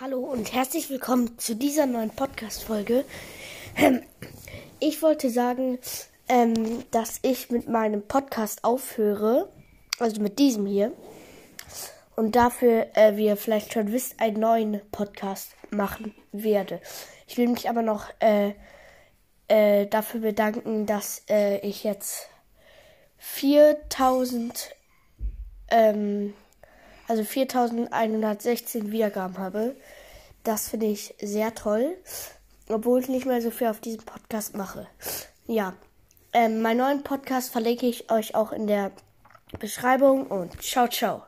Hallo und herzlich willkommen zu dieser neuen Podcast-Folge. Ähm, ich wollte sagen, ähm, dass ich mit meinem Podcast aufhöre, also mit diesem hier, und dafür, äh, wie ihr vielleicht schon wisst, einen neuen Podcast machen werde. Ich will mich aber noch äh, äh, dafür bedanken, dass ich jetzt 4000 ähm, also 4116 Wiedergaben habe. Das finde ich sehr toll, obwohl ich nicht mehr so viel auf diesem Podcast mache. Ja, ähm, meinen neuen Podcast verlinke ich euch auch in der Beschreibung und ciao, ciao.